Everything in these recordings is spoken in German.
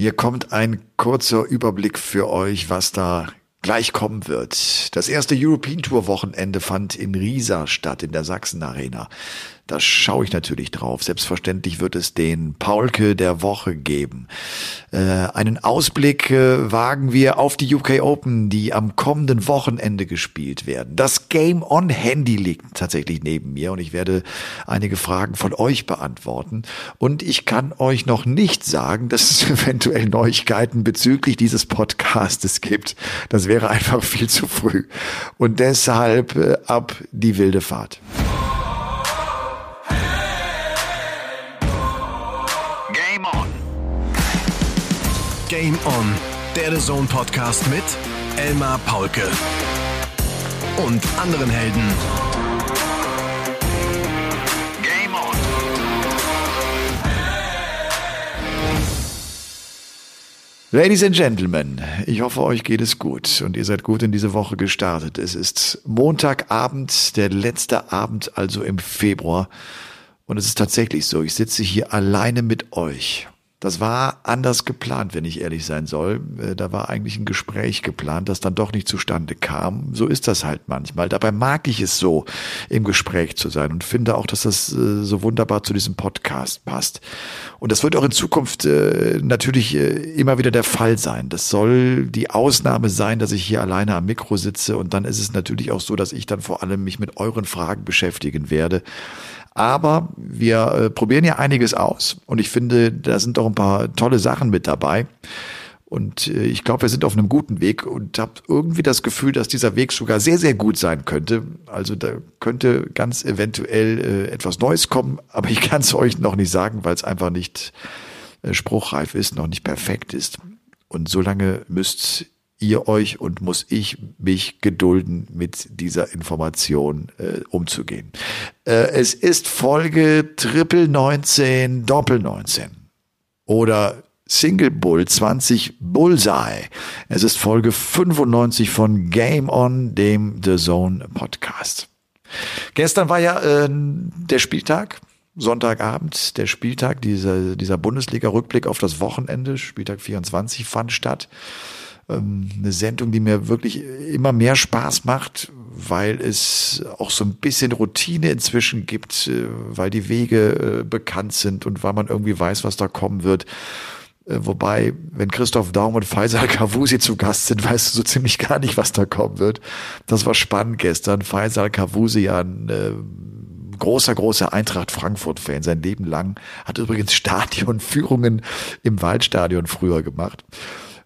Hier kommt ein kurzer Überblick für euch, was da gleich kommen wird. Das erste European Tour Wochenende fand in Riesa statt, in der Sachsen Arena. Da schaue ich natürlich drauf. Selbstverständlich wird es den Paulke der Woche geben. Äh, einen Ausblick äh, wagen wir auf die UK Open, die am kommenden Wochenende gespielt werden. Das Game on Handy liegt tatsächlich neben mir und ich werde einige Fragen von euch beantworten. Und ich kann euch noch nicht sagen, dass es eventuell Neuigkeiten bezüglich dieses Podcastes gibt. Das wäre einfach viel zu früh. Und deshalb äh, ab die wilde Fahrt. Game On, der The Zone Podcast mit Elmar Paulke und anderen Helden. Ladies and Gentlemen, ich hoffe, euch geht es gut und ihr seid gut in diese Woche gestartet. Es ist Montagabend, der letzte Abend also im Februar. Und es ist tatsächlich so, ich sitze hier alleine mit euch das war anders geplant, wenn ich ehrlich sein soll. Äh, da war eigentlich ein Gespräch geplant, das dann doch nicht zustande kam. So ist das halt manchmal. Dabei mag ich es so, im Gespräch zu sein und finde auch, dass das äh, so wunderbar zu diesem Podcast passt. Und das wird auch in Zukunft äh, natürlich immer wieder der Fall sein. Das soll die Ausnahme sein, dass ich hier alleine am Mikro sitze und dann ist es natürlich auch so, dass ich dann vor allem mich mit euren Fragen beschäftigen werde. Aber wir äh, probieren ja einiges aus und ich finde, da sind doch ein paar tolle Sachen mit dabei. Und äh, ich glaube, wir sind auf einem guten Weg und habe irgendwie das Gefühl, dass dieser Weg sogar sehr, sehr gut sein könnte. Also da könnte ganz eventuell äh, etwas Neues kommen, aber ich kann es euch noch nicht sagen, weil es einfach nicht äh, spruchreif ist, noch nicht perfekt ist. Und solange müsst ihr euch und muss ich mich gedulden, mit dieser Information äh, umzugehen. Äh, es ist Folge Triple 19, Doppel 19 oder Single Bull 20 Bullseye. Es ist Folge 95 von Game On, dem The Zone Podcast. Gestern war ja äh, der Spieltag. Sonntagabend, der Spieltag, dieser, dieser Bundesliga-Rückblick auf das Wochenende, Spieltag 24 fand statt. Ähm, eine Sendung, die mir wirklich immer mehr Spaß macht, weil es auch so ein bisschen Routine inzwischen gibt, äh, weil die Wege äh, bekannt sind und weil man irgendwie weiß, was da kommen wird. Äh, wobei, wenn Christoph Daum und Faisal Kavusi zu Gast sind, weißt du so ziemlich gar nicht, was da kommen wird. Das war spannend gestern. Faisal Kavusi, ein großer, großer Eintracht Frankfurt-Fan sein Leben lang, hat übrigens Stadionführungen im Waldstadion früher gemacht.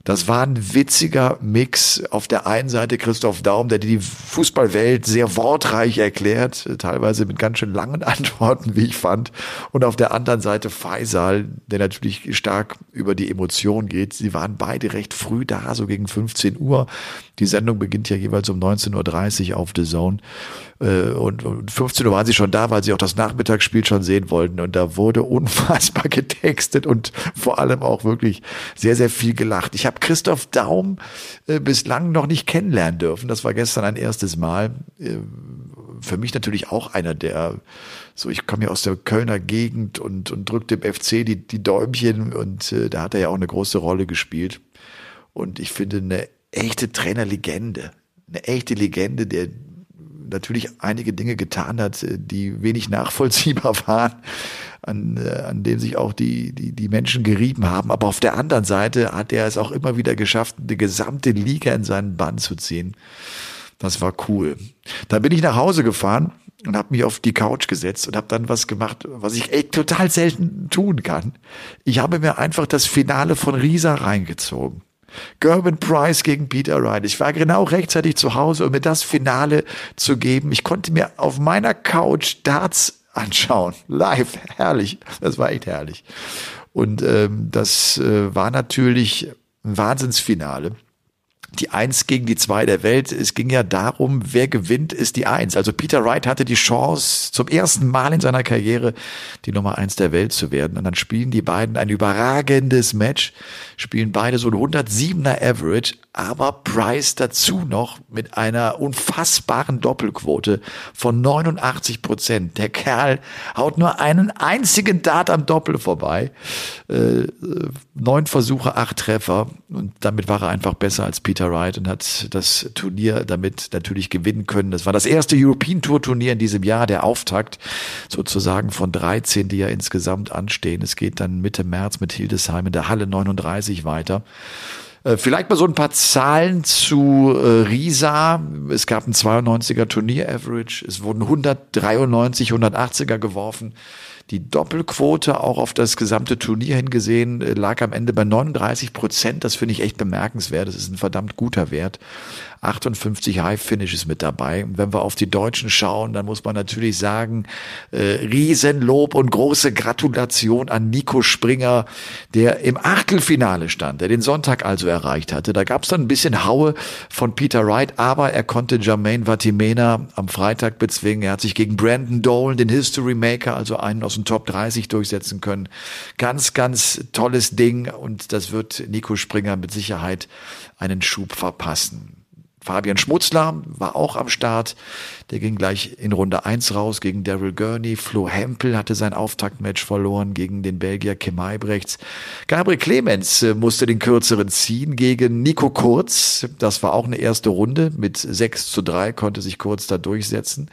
Das war ein witziger Mix. Auf der einen Seite Christoph Daum, der die Fußballwelt sehr wortreich erklärt, teilweise mit ganz schön langen Antworten, wie ich fand. Und auf der anderen Seite Faisal, der natürlich stark über die Emotionen geht. Sie waren beide recht früh da, so gegen 15 Uhr. Die Sendung beginnt ja jeweils um 19.30 Uhr auf The Zone. Äh, und um 15 Uhr waren sie schon da, weil sie auch das Nachmittagsspiel schon sehen wollten. Und da wurde unfassbar getextet und vor allem auch wirklich sehr, sehr viel gelacht. Ich habe Christoph Daum äh, bislang noch nicht kennenlernen dürfen. Das war gestern ein erstes Mal. Äh, für mich natürlich auch einer der, so ich komme ja aus der Kölner Gegend und, und drückt dem FC die, die Däumchen und äh, da hat er ja auch eine große Rolle gespielt. Und ich finde eine echte Trainerlegende, eine echte Legende, der natürlich einige Dinge getan hat, äh, die wenig nachvollziehbar waren, an, äh, an denen sich auch die, die, die Menschen gerieben haben. Aber auf der anderen Seite hat er es auch immer wieder geschafft, die gesamte Liga in seinen Bann zu ziehen. Das war cool. Dann bin ich nach Hause gefahren und habe mich auf die Couch gesetzt und habe dann was gemacht, was ich echt total selten tun kann. Ich habe mir einfach das Finale von Risa reingezogen. Gerben Price gegen Peter Wright. Ich war genau rechtzeitig zu Hause, um mir das Finale zu geben. Ich konnte mir auf meiner Couch Darts anschauen. Live. Herrlich. Das war echt herrlich. Und ähm, das äh, war natürlich ein Wahnsinnsfinale. Die Eins gegen die Zwei der Welt. Es ging ja darum, wer gewinnt, ist die Eins. Also Peter Wright hatte die Chance, zum ersten Mal in seiner Karriere die Nummer Eins der Welt zu werden. Und dann spielen die beiden ein überragendes Match, spielen beide so ein 107er Average, aber Price dazu noch mit einer unfassbaren Doppelquote von 89 Prozent. Der Kerl haut nur einen einzigen Dart am Doppel vorbei. Äh, neun Versuche, acht Treffer. Und damit war er einfach besser als Peter Wright und hat das Turnier damit natürlich gewinnen können. Das war das erste European Tour Turnier in diesem Jahr, der Auftakt sozusagen von 13, die ja insgesamt anstehen. Es geht dann Mitte März mit Hildesheim in der Halle 39 weiter. Äh, vielleicht mal so ein paar Zahlen zu äh, Risa. Es gab ein 92er Turnier-Average. Es wurden 193, 180er geworfen. Die Doppelquote auch auf das gesamte Turnier hingesehen äh, lag am Ende bei 39 Prozent. Das finde ich echt bemerkenswert. Das ist ein verdammt guter Wert. 58 High Finishes mit dabei. Und wenn wir auf die Deutschen schauen, dann muss man natürlich sagen, äh, Riesenlob und große Gratulation an Nico Springer, der im Achtelfinale stand, der den Sonntag also erreicht hatte. Da gab es dann ein bisschen Haue von Peter Wright, aber er konnte Jermaine Vatimena am Freitag bezwingen. Er hat sich gegen Brandon Dolan, den History Maker, also einen aus dem Top 30 durchsetzen können. Ganz, ganz tolles Ding und das wird Nico Springer mit Sicherheit einen Schub verpassen. Fabian Schmutzler war auch am Start. Der ging gleich in Runde eins raus gegen Daryl Gurney. Flo Hempel hatte sein Auftaktmatch verloren gegen den Belgier Kim Heibrechts. Gabriel Clemens äh, musste den kürzeren ziehen gegen Nico Kurz. Das war auch eine erste Runde. Mit 6 zu 3 konnte sich Kurz da durchsetzen.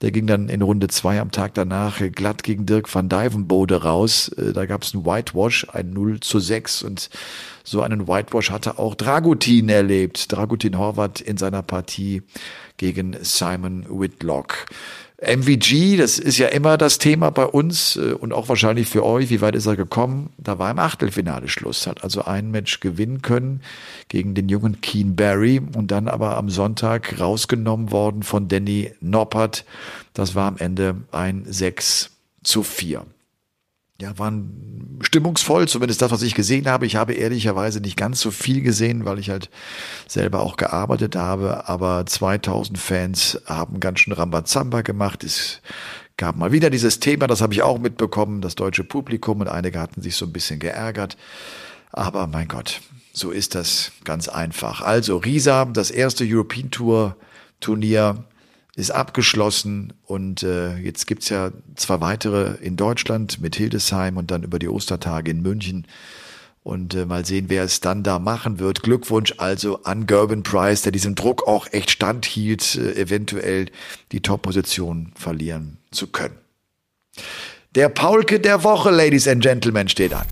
Der ging dann in Runde zwei am Tag danach glatt gegen Dirk van Dijvenbode raus. Äh, da gab es einen Whitewash, ein 0 zu 6 und so einen Whitewash hatte auch Dragutin erlebt. Dragutin Horvath in seiner Partie gegen Simon Whitlock. MVG, das ist ja immer das Thema bei uns äh, und auch wahrscheinlich für euch. Wie weit ist er gekommen? Da war im Achtelfinale Schluss, hat also ein Match gewinnen können gegen den jungen Keen Barry und dann aber am Sonntag rausgenommen worden von Danny Noppert. Das war am Ende ein 6 zu 4 ja, waren stimmungsvoll, zumindest das, was ich gesehen habe. Ich habe ehrlicherweise nicht ganz so viel gesehen, weil ich halt selber auch gearbeitet habe. Aber 2000 Fans haben ganz schön Rambazamba gemacht. Es gab mal wieder dieses Thema, das habe ich auch mitbekommen, das deutsche Publikum und einige hatten sich so ein bisschen geärgert. Aber mein Gott, so ist das ganz einfach. Also Risa, das erste European Tour Turnier ist abgeschlossen und äh, jetzt gibt's ja zwei weitere in Deutschland mit Hildesheim und dann über die Ostertage in München. Und äh, mal sehen, wer es dann da machen wird. Glückwunsch also an Gerben Price, der diesem Druck auch echt standhielt, äh, eventuell die Top-Position verlieren zu können. Der Paulke der Woche, Ladies and Gentlemen, steht an.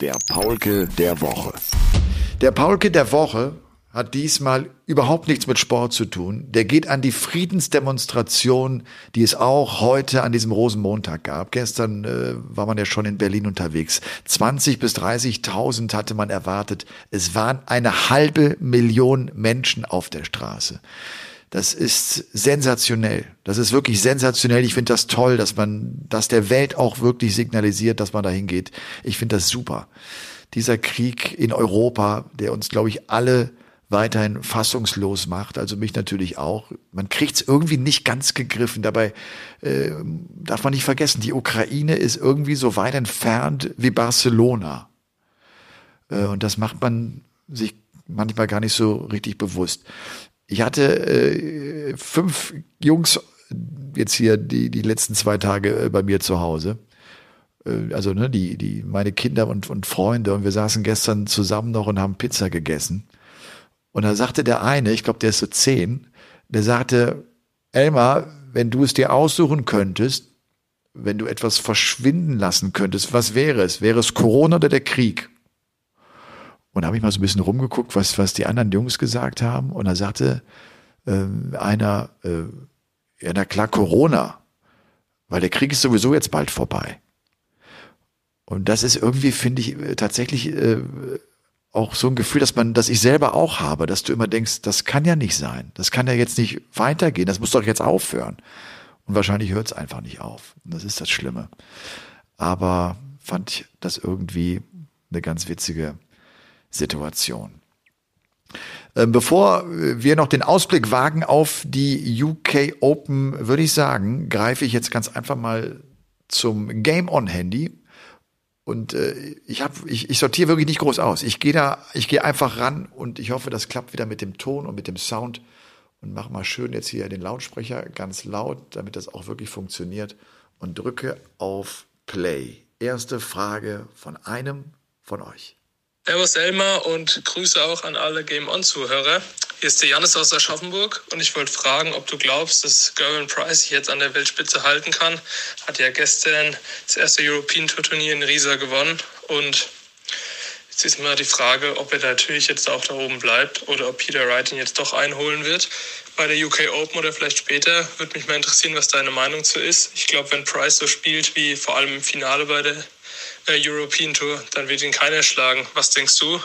Der Paulke der Woche. Der Paulke der Woche hat diesmal überhaupt nichts mit Sport zu tun. Der geht an die Friedensdemonstration, die es auch heute an diesem Rosenmontag gab. Gestern äh, war man ja schon in Berlin unterwegs. 20 bis 30.000 hatte man erwartet. Es waren eine halbe Million Menschen auf der Straße. Das ist sensationell. Das ist wirklich sensationell. Ich finde das toll, dass man, dass der Welt auch wirklich signalisiert, dass man da hingeht. Ich finde das super. Dieser Krieg in Europa, der uns, glaube ich, alle weiterhin fassungslos macht, also mich natürlich auch. Man kriegt es irgendwie nicht ganz gegriffen. Dabei äh, darf man nicht vergessen, die Ukraine ist irgendwie so weit entfernt wie Barcelona. Äh, und das macht man sich manchmal gar nicht so richtig bewusst. Ich hatte äh, fünf Jungs jetzt hier die, die letzten zwei Tage äh, bei mir zu Hause äh, also ne, die, die, meine Kinder und, und Freunde und wir saßen gestern zusammen noch und haben Pizza gegessen. Und da sagte der eine, ich glaube, der ist so zehn, der sagte, Elmar, wenn du es dir aussuchen könntest, wenn du etwas verschwinden lassen könntest, was wäre es? Wäre es Corona oder der Krieg? Und da habe ich mal so ein bisschen rumgeguckt, was, was die anderen Jungs gesagt haben. Und da sagte ähm, einer, äh, ja, na klar, Corona. Weil der Krieg ist sowieso jetzt bald vorbei. Und das ist irgendwie, finde ich, äh, tatsächlich äh, auch so ein Gefühl, dass man, dass ich selber auch habe, dass du immer denkst, das kann ja nicht sein. Das kann ja jetzt nicht weitergehen. Das muss doch jetzt aufhören. Und wahrscheinlich hört es einfach nicht auf. Und das ist das Schlimme. Aber fand ich das irgendwie eine ganz witzige Situation. Ähm, bevor wir noch den Ausblick wagen auf die UK Open, würde ich sagen, greife ich jetzt ganz einfach mal zum Game On Handy. Und äh, ich, hab, ich, ich sortiere wirklich nicht groß aus. Ich gehe da, ich gehe einfach ran und ich hoffe, das klappt wieder mit dem Ton und mit dem Sound. Und mache mal schön jetzt hier den Lautsprecher ganz laut, damit das auch wirklich funktioniert. Und drücke auf Play. Erste Frage von einem von euch. Servus Elmar und Grüße auch an alle Game On-Zuhörer. Hier ist der Janis aus Aschaffenburg und ich wollte fragen, ob du glaubst, dass Gervin Price sich jetzt an der Weltspitze halten kann. Hat ja gestern das erste European Tour Turnier in Riesa gewonnen und jetzt ist mal die Frage, ob er natürlich jetzt auch da oben bleibt oder ob Peter Wright ihn jetzt doch einholen wird bei der UK Open oder vielleicht später. Würde mich mal interessieren, was deine Meinung zu ist. Ich glaube, wenn Price so spielt wie vor allem im Finale bei der äh, European Tour, dann wird ihn keiner schlagen. Was denkst du?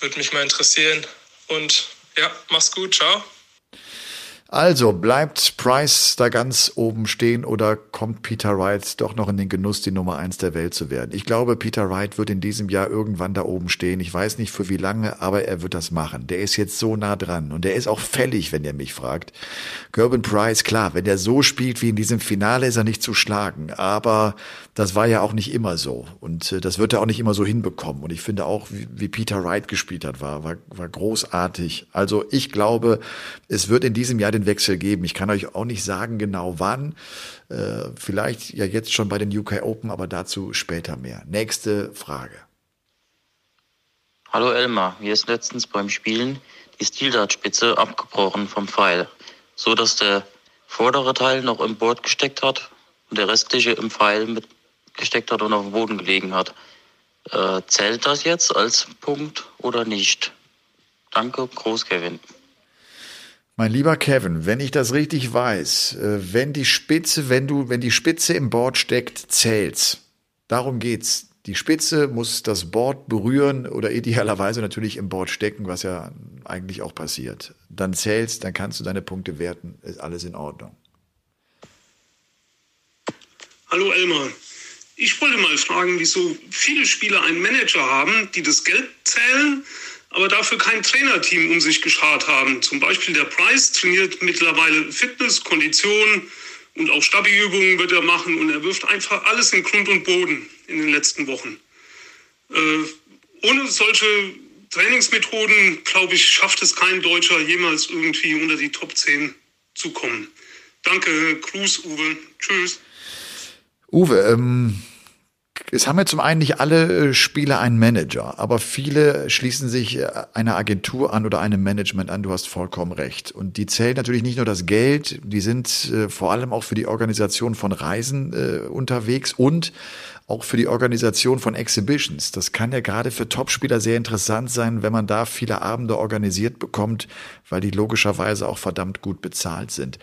Würde mich mal interessieren. Und ja, mach's gut, ciao. Also bleibt Price da ganz oben stehen oder kommt Peter Wright doch noch in den Genuss, die Nummer eins der Welt zu werden? Ich glaube, Peter Wright wird in diesem Jahr irgendwann da oben stehen. Ich weiß nicht für wie lange, aber er wird das machen. Der ist jetzt so nah dran und der ist auch fällig, wenn ihr mich fragt. Gerben Price, klar, wenn er so spielt wie in diesem Finale, ist er nicht zu schlagen. Aber das war ja auch nicht immer so und äh, das wird er auch nicht immer so hinbekommen. Und ich finde auch, wie, Peter Wright gespielt hat, war, war, war großartig. Also ich glaube, es wird in diesem Jahr den Wechsel geben. Ich kann euch auch nicht sagen genau wann. Äh, vielleicht ja jetzt schon bei den UK Open, aber dazu später mehr. Nächste Frage. Hallo Elmar, mir ist letztens beim Spielen die Stildartspitze abgebrochen vom Pfeil, so dass der vordere Teil noch im Board gesteckt hat und der restliche im Pfeil mit gesteckt hat und auf dem Boden gelegen hat. Äh, zählt das jetzt als Punkt oder nicht? Danke, Groß Kevin. Mein lieber Kevin, wenn ich das richtig weiß, äh, wenn die Spitze, wenn du, wenn die Spitze im Board steckt, zählt's. Darum geht's. Die Spitze muss das Board berühren oder idealerweise natürlich im Board stecken, was ja eigentlich auch passiert. Dann zählst, dann kannst du deine Punkte werten, ist alles in Ordnung. Hallo Elmar. Ich wollte mal fragen, wieso viele Spieler einen Manager haben, die das Geld zählen aber dafür kein Trainerteam um sich geschart haben. Zum Beispiel der Price trainiert mittlerweile Fitness, Kondition und auch Stabi-Übungen wird er machen und er wirft einfach alles in Grund und Boden in den letzten Wochen. Äh, ohne solche Trainingsmethoden, glaube ich, schafft es kein Deutscher jemals irgendwie unter die Top 10 zu kommen. Danke, Gruß, Uwe. Tschüss. Uwe, ähm, es haben ja zum einen nicht alle äh, Spieler einen Manager, aber viele schließen sich äh, einer Agentur an oder einem Management an. Du hast vollkommen recht. Und die zählen natürlich nicht nur das Geld, die sind äh, vor allem auch für die Organisation von Reisen unterwegs und auch für die Organisation von Exhibitions. Das kann ja gerade für Topspieler sehr interessant sein, wenn man da viele Abende organisiert bekommt, weil die logischerweise auch verdammt gut bezahlt sind.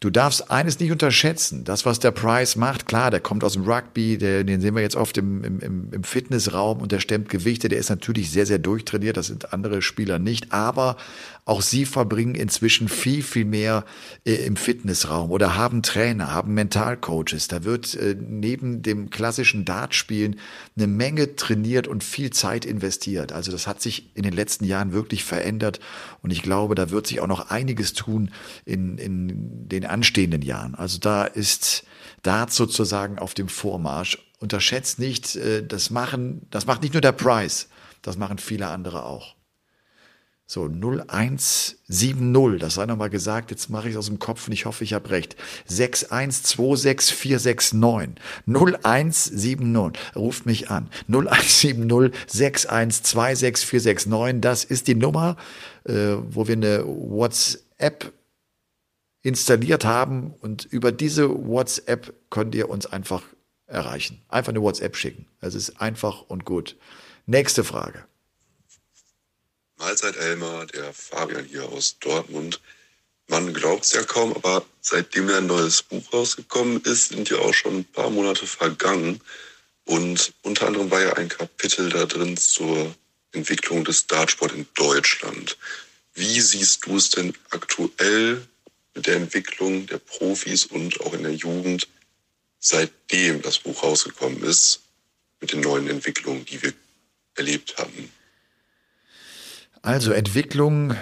Du darfst eines nicht unterschätzen. Das, was der Price macht, klar, der kommt aus dem Rugby, der, den sehen wir jetzt oft im, im, im Fitnessraum und der stemmt Gewichte, der ist natürlich sehr, sehr durchtrainiert. Das sind andere Spieler nicht. Aber auch sie verbringen inzwischen viel, viel mehr äh, im Fitnessraum oder haben Trainer, haben Mentalcoaches. Da wird äh, neben dem klassischen Dartspielen eine Menge trainiert und viel Zeit investiert. Also das hat sich in den letzten Jahren wirklich verändert und ich glaube, da wird sich auch noch einiges tun in, in den anstehenden Jahren. Also da ist Dart sozusagen auf dem Vormarsch. Unterschätzt nicht, äh, das machen, das macht nicht nur der Price, das machen viele andere auch. So, 0170, das sei nochmal gesagt, jetzt mache ich es aus dem Kopf und ich hoffe, ich habe recht. 6126469. 0170, ruft mich an. 0170 6126469, das ist die Nummer, äh, wo wir eine WhatsApp installiert haben und über diese WhatsApp könnt ihr uns einfach erreichen. Einfach eine WhatsApp schicken. Es ist einfach und gut. Nächste Frage. Mahlzeit Elmar, der Fabian hier aus Dortmund. Man glaubt es ja kaum, aber seitdem ein neues Buch rausgekommen ist, sind ja auch schon ein paar Monate vergangen. Und unter anderem war ja ein Kapitel da drin zur Entwicklung des Dartsport in Deutschland. Wie siehst du es denn aktuell mit der Entwicklung der Profis und auch in der Jugend, seitdem das Buch rausgekommen ist, mit den neuen Entwicklungen, die wir erlebt haben? Also Entwicklung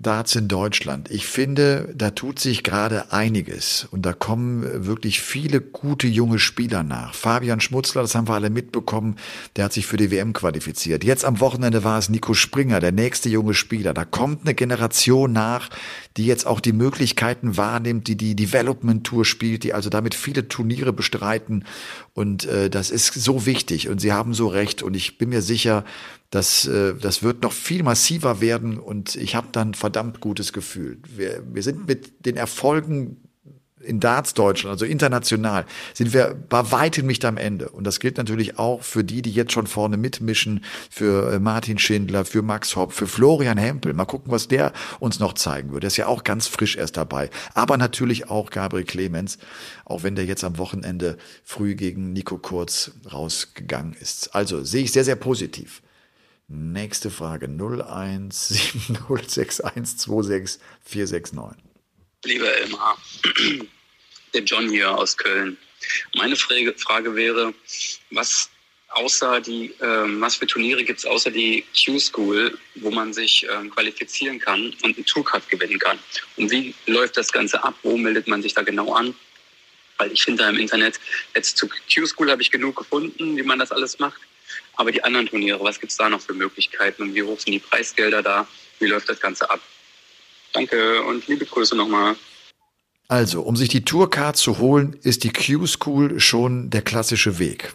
Darts in Deutschland. Ich finde, da tut sich gerade einiges und da kommen wirklich viele gute junge Spieler nach. Fabian Schmutzler, das haben wir alle mitbekommen, der hat sich für die WM qualifiziert. Jetzt am Wochenende war es Nico Springer, der nächste junge Spieler. Da kommt eine Generation nach, die jetzt auch die Möglichkeiten wahrnimmt, die die Development Tour spielt, die also damit viele Turniere bestreiten. Und äh, das ist so wichtig. Und Sie haben so recht. Und ich bin mir sicher, das, äh, das wird noch viel massiver werden. Und ich habe dann verdammt gutes Gefühl. Wir, wir sind mit den Erfolgen in Darts Deutschland, also international, sind wir bei weitem nicht am Ende. Und das gilt natürlich auch für die, die jetzt schon vorne mitmischen, für äh, Martin Schindler, für Max Hopp, für Florian Hempel. Mal gucken, was der uns noch zeigen wird. Der ist ja auch ganz frisch erst dabei. Aber natürlich auch Gabriel Clemens, auch wenn der jetzt am Wochenende früh gegen Nico Kurz rausgegangen ist. Also sehe ich sehr, sehr positiv. Nächste Frage 01706126469. Lieber Elmar, der John hier aus Köln. Meine Frage wäre, was außer die, ähm, was für Turniere gibt es außer die Q-School, wo man sich ähm, qualifizieren kann und einen Tourcard gewinnen kann? Und wie läuft das Ganze ab? Wo meldet man sich da genau an? Weil ich finde da im Internet, jetzt zu Q-School habe ich genug gefunden, wie man das alles macht. Aber die anderen Turniere, was gibt es da noch für Möglichkeiten und wie hoch sind die Preisgelder da? Wie läuft das Ganze ab? Danke und liebe Grüße nochmal. Also, um sich die Tourcard zu holen, ist die Q-School schon der klassische Weg.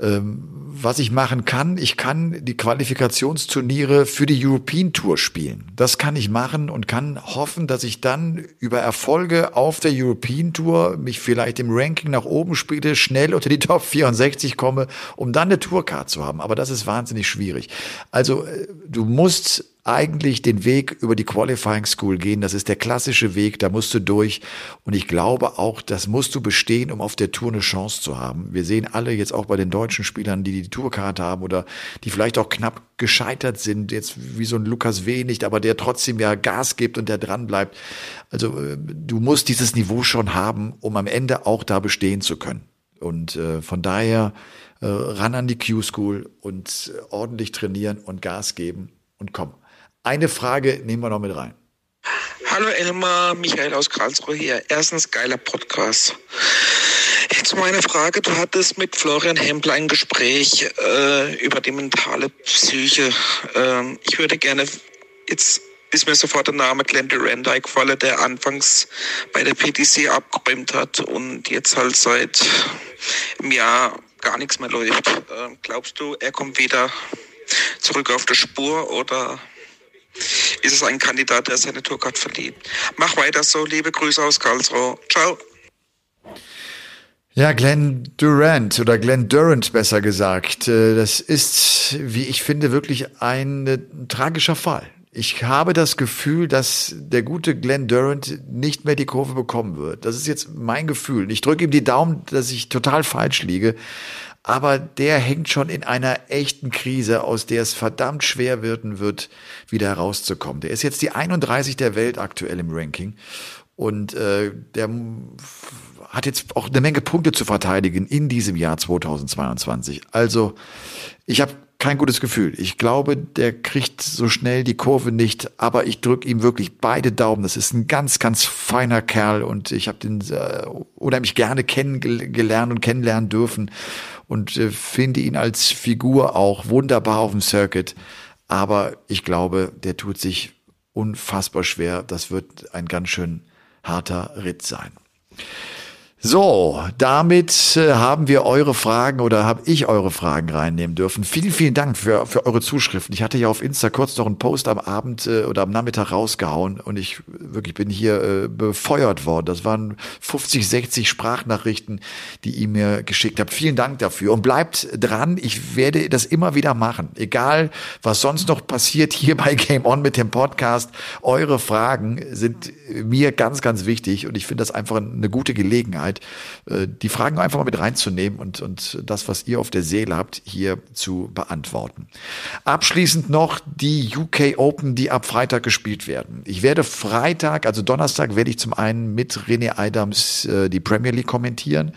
Ähm, was ich machen kann, ich kann die Qualifikationsturniere für die European Tour spielen. Das kann ich machen und kann hoffen, dass ich dann über Erfolge auf der European Tour mich vielleicht im Ranking nach oben spiele, schnell unter die Top 64 komme, um dann eine Tourcard zu haben. Aber das ist wahnsinnig schwierig. Also äh, du musst eigentlich den Weg über die Qualifying School gehen. Das ist der klassische Weg, da musst du durch. Und ich glaube auch, das musst du bestehen, um auf der Tour eine Chance zu haben. Wir sehen alle jetzt auch bei den deutschen Spielern, die die Tourkarte haben oder die vielleicht auch knapp gescheitert sind, jetzt wie so ein Lukas W. nicht, aber der trotzdem ja Gas gibt und der dran bleibt. Also äh, du musst dieses Niveau schon haben, um am Ende auch da bestehen zu können. Und äh, von daher äh, ran an die Q-School und äh, ordentlich trainieren und Gas geben und komm. Eine Frage nehmen wir noch mit rein. Hallo Elmar, Michael aus Karlsruhe hier. Erstens geiler Podcast. Jetzt meine Frage, du hattest mit Florian Hempel ein Gespräch äh, über die mentale Psyche. Ähm, ich würde gerne, jetzt ist mir sofort der Name Glenn Durant eingefallen, der anfangs bei der PTC abgeräumt hat und jetzt halt seit einem Jahr gar nichts mehr läuft. Ähm, glaubst du, er kommt wieder zurück auf der Spur oder ist es ein Kandidat, der seine Tourcard verliebt. Mach weiter so. Liebe Grüße aus Karlsruhe. Ciao. Ja, Glenn Durant oder Glenn Durant besser gesagt. Äh, das ist, wie ich finde, wirklich ein äh, tragischer Fall. Ich habe das Gefühl, dass der gute Glenn Durant nicht mehr die Kurve bekommen wird. Das ist jetzt mein Gefühl. Ich drücke ihm die Daumen, dass ich total falsch liege aber der hängt schon in einer echten Krise, aus der es verdammt schwer werden wird, wieder herauszukommen. Der ist jetzt die 31 der Welt aktuell im Ranking und äh, der hat jetzt auch eine Menge Punkte zu verteidigen in diesem Jahr 2022. Also ich habe kein gutes Gefühl. Ich glaube, der kriegt so schnell die Kurve nicht, aber ich drücke ihm wirklich beide Daumen. Das ist ein ganz, ganz feiner Kerl und ich habe den äh, unheimlich gerne kennengelernt und kennenlernen dürfen und äh, finde ihn als Figur auch wunderbar auf dem Circuit. Aber ich glaube, der tut sich unfassbar schwer. Das wird ein ganz schön harter Ritt sein. So, damit äh, haben wir eure Fragen oder habe ich eure Fragen reinnehmen dürfen. Vielen, vielen Dank für, für eure Zuschriften. Ich hatte ja auf Insta kurz noch einen Post am Abend äh, oder am Nachmittag rausgehauen und ich wirklich bin hier äh, befeuert worden. Das waren 50, 60 Sprachnachrichten, die ihr mir geschickt habt. Vielen Dank dafür und bleibt dran. Ich werde das immer wieder machen. Egal, was sonst noch passiert hier bei Game On mit dem Podcast. Eure Fragen sind mir ganz, ganz wichtig und ich finde das einfach eine gute Gelegenheit Gelegenheit, äh, die Fragen einfach mal mit reinzunehmen und, und das, was ihr auf der Seele habt, hier zu beantworten. Abschließend noch die UK Open, die ab Freitag gespielt werden. Ich werde Freitag, also Donnerstag, werde ich zum einen mit René Adams äh, die Premier League kommentieren.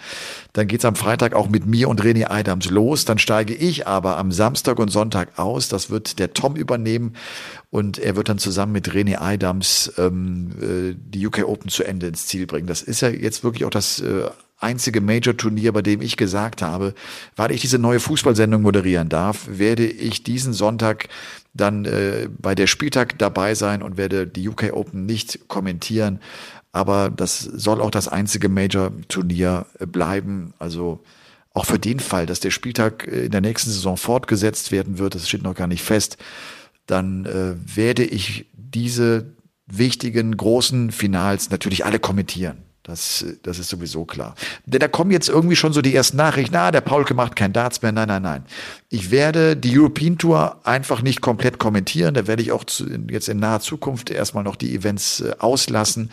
Dann geht's am Freitag auch mit mir und René Adams los. Dann steige ich aber am Samstag und Sonntag aus. Das wird der Tom übernehmen und er wird dann zusammen mit René Adams ähm, äh, die UK Open zu Ende ins Ziel bringen. Das ist ja jetzt wirklich auch das äh, einzige Major-Turnier, bei dem ich gesagt habe, weil ich diese neue Fußballsendung moderieren darf, werde ich diesen Sonntag dann äh, bei der Spieltag dabei sein und werde die UK Open nicht kommentieren. Aber das soll auch das einzige Major-Turnier äh, bleiben. Also auch für den Fall, dass der Spieltag äh, in der nächsten Saison fortgesetzt werden wird, das steht noch gar nicht fest, dann äh, werde ich diese wichtigen großen Finals natürlich alle kommentieren. Das, das ist sowieso klar. Denn da kommen jetzt irgendwie schon so die ersten Nachrichten, na, der Paulke macht kein Darts mehr. Nein, nein, nein. Ich werde die European Tour einfach nicht komplett kommentieren. Da werde ich auch zu, jetzt in naher Zukunft erstmal noch die Events äh, auslassen,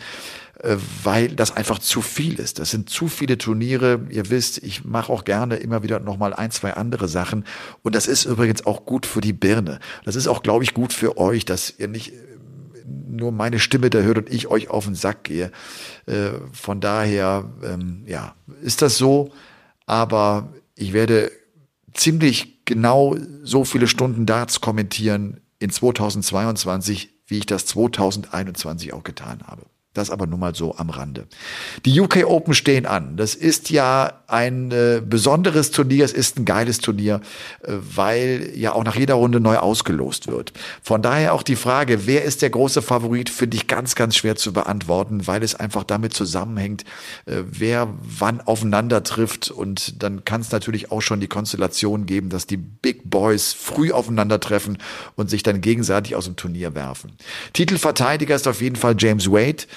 weil das einfach zu viel ist. Das sind zu viele Turniere. Ihr wisst, ich mache auch gerne immer wieder nochmal ein, zwei andere Sachen. Und das ist übrigens auch gut für die Birne. Das ist auch, glaube ich, gut für euch, dass ihr nicht nur meine Stimme da hört und ich euch auf den Sack gehe. Äh, von daher, ähm, ja, ist das so. Aber ich werde ziemlich genau so viele Stunden Darts kommentieren in 2022, wie ich das 2021 auch getan habe. Das aber nur mal so am Rande. Die UK Open stehen an. Das ist ja ein äh, besonderes Turnier. Es ist ein geiles Turnier, äh, weil ja auch nach jeder Runde neu ausgelost wird. Von daher auch die Frage, wer ist der große Favorit, finde ich ganz, ganz schwer zu beantworten, weil es einfach damit zusammenhängt, äh, wer wann aufeinander trifft. Und dann kann es natürlich auch schon die Konstellation geben, dass die Big Boys früh aufeinandertreffen und sich dann gegenseitig aus dem Turnier werfen. Titelverteidiger ist auf jeden Fall James Wade.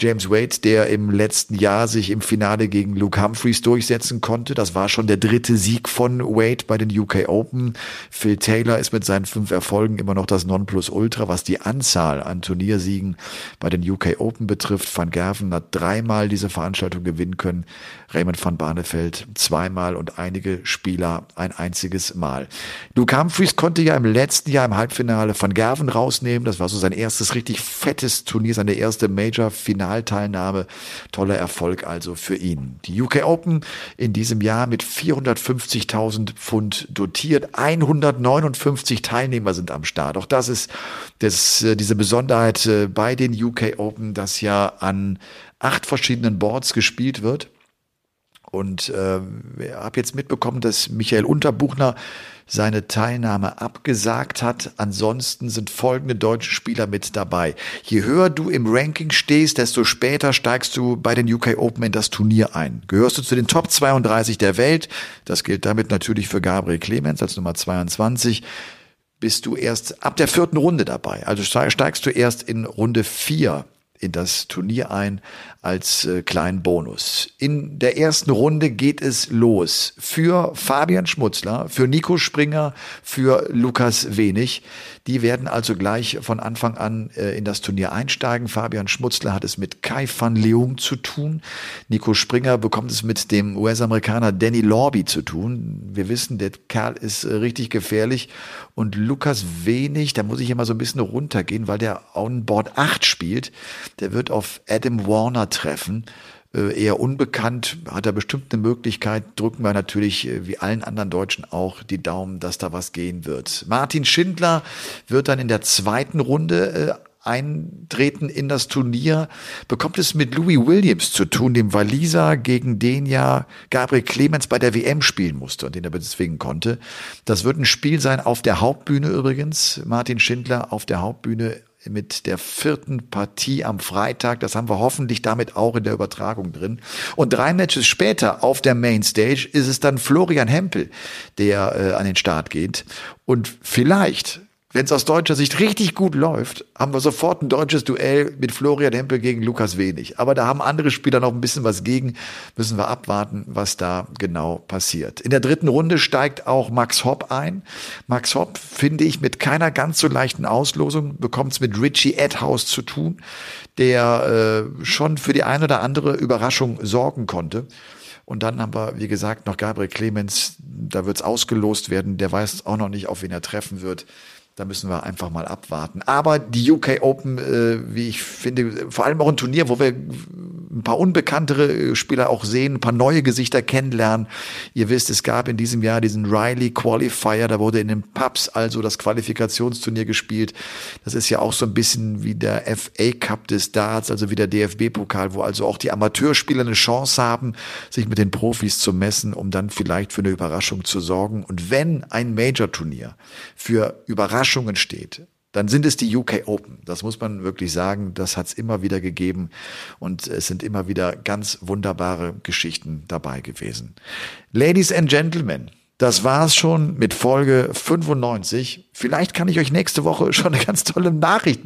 James Wade, der im letzten Jahr sich im Finale gegen Luke Humphreys durchsetzen konnte. Das war schon der dritte Sieg von Wade bei den UK Open. Phil Taylor ist mit seinen fünf Erfolgen immer noch das Nonplusultra, was die Anzahl an Turniersiegen bei den UK Open betrifft. Van Gerven hat dreimal diese Veranstaltung gewinnen können. Raymond van Barneveld zweimal und einige Spieler ein einziges Mal. Luke Humphreys konnte ja im letzten Jahr im Halbfinale Van Gerven rausnehmen. Das war so sein erstes richtig fettes Turnier, seine erste Major-Finalteilnahme. Toller Erfolg also für ihn. Die UK Open in diesem Jahr mit 450.000 Pfund dotiert. 159 Teilnehmer sind am Start. Auch das ist das, äh, diese Besonderheit äh, bei den UK Open, dass ja an acht verschiedenen Boards gespielt wird. Und äh, habe jetzt mitbekommen, dass Michael Unterbuchner seine Teilnahme abgesagt hat. Ansonsten sind folgende deutsche Spieler mit dabei. Je höher du im Ranking stehst, desto später steigst du bei den UK Open in das Turnier ein. Gehörst du zu den Top 32 der Welt, das gilt damit natürlich für Gabriel Clemens als Nummer 22, bist du erst ab der vierten Runde dabei. Also steigst du erst in Runde 4 in das Turnier ein als äh, kleinen Bonus. In der ersten Runde geht es los für Fabian Schmutzler, für Nico Springer, für Lukas Wenig. Die werden also gleich von Anfang an äh, in das Turnier einsteigen. Fabian Schmutzler hat es mit Kai van Leung zu tun. Nico Springer bekommt es mit dem US-Amerikaner Danny Lorby zu tun. Wir wissen, der Kerl ist äh, richtig gefährlich. Und Lukas Wenig, da muss ich immer so ein bisschen runtergehen, weil der on Board 8 spielt. Der wird auf Adam Warner treffen. Äh, eher unbekannt, hat er bestimmt eine Möglichkeit, drücken wir natürlich äh, wie allen anderen Deutschen auch die Daumen, dass da was gehen wird. Martin Schindler wird dann in der zweiten Runde äh, eintreten in das Turnier, bekommt es mit Louis Williams zu tun, dem Waliser, gegen den ja Gabriel Clemens bei der WM spielen musste und den er bezwingen konnte. Das wird ein Spiel sein auf der Hauptbühne übrigens. Martin Schindler auf der Hauptbühne mit der vierten Partie am Freitag. Das haben wir hoffentlich damit auch in der Übertragung drin. Und drei Matches später auf der Mainstage ist es dann Florian Hempel, der äh, an den Start geht. Und vielleicht wenn es aus deutscher Sicht richtig gut läuft, haben wir sofort ein deutsches Duell mit Florian Hempel gegen Lukas Wenig. Aber da haben andere Spieler noch ein bisschen was gegen. Müssen wir abwarten, was da genau passiert. In der dritten Runde steigt auch Max Hopp ein. Max Hopp, finde ich, mit keiner ganz so leichten Auslosung, bekommt es mit Richie Edhouse zu tun, der äh, schon für die eine oder andere Überraschung sorgen konnte. Und dann haben wir, wie gesagt, noch Gabriel Clemens. Da wird es ausgelost werden. Der weiß auch noch nicht, auf wen er treffen wird. Da müssen wir einfach mal abwarten. Aber die UK Open, äh, wie ich finde, vor allem auch ein Turnier, wo wir ein paar unbekanntere Spieler auch sehen, ein paar neue Gesichter kennenlernen. Ihr wisst, es gab in diesem Jahr diesen Riley Qualifier, da wurde in den Pubs also das Qualifikationsturnier gespielt. Das ist ja auch so ein bisschen wie der FA Cup des Darts, also wie der DFB-Pokal, wo also auch die Amateurspieler eine Chance haben, sich mit den Profis zu messen, um dann vielleicht für eine Überraschung zu sorgen. Und wenn ein Major-Turnier für Überraschung Überraschungen steht, dann sind es die UK Open. Das muss man wirklich sagen. Das hat es immer wieder gegeben und es sind immer wieder ganz wunderbare Geschichten dabei gewesen. Ladies and Gentlemen, das war's schon mit Folge 95. Vielleicht kann ich euch nächste Woche schon eine ganz tolle Nachricht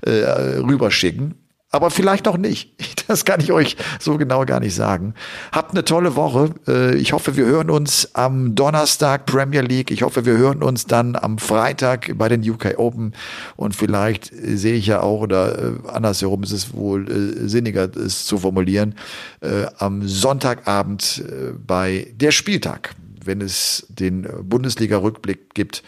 äh, rüberschicken aber vielleicht auch nicht. Das kann ich euch so genau gar nicht sagen. Habt eine tolle Woche. Äh, ich hoffe, wir hören uns am Donnerstag Premier League. Ich hoffe, wir hören uns dann am Freitag bei den UK Open. Und vielleicht sehe ich ja auch, oder äh, andersherum ist es wohl äh, sinniger, es zu formulieren, am Sonntagabend bei der Spieltag, wenn es den Bundesliga-Rückblick gibt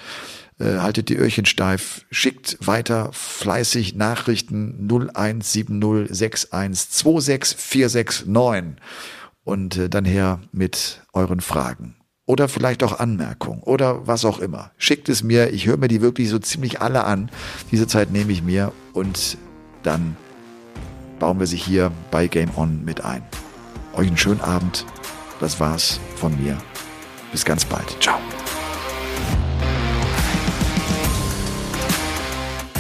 äh, haltet die Öhrchen steif, schickt weiter fleißig Nachrichten 01706126469 und äh, dann her mit euren Fragen oder vielleicht auch Anmerkungen oder was auch immer. Schickt es mir, ich höre mir die wirklich so ziemlich alle an. Diese Zeit nehme ich mir und dann bauen wir sie hier bei Game On mit ein. Euch einen schönen Abend. Das war's von mir. Bis ganz bald. Ciao.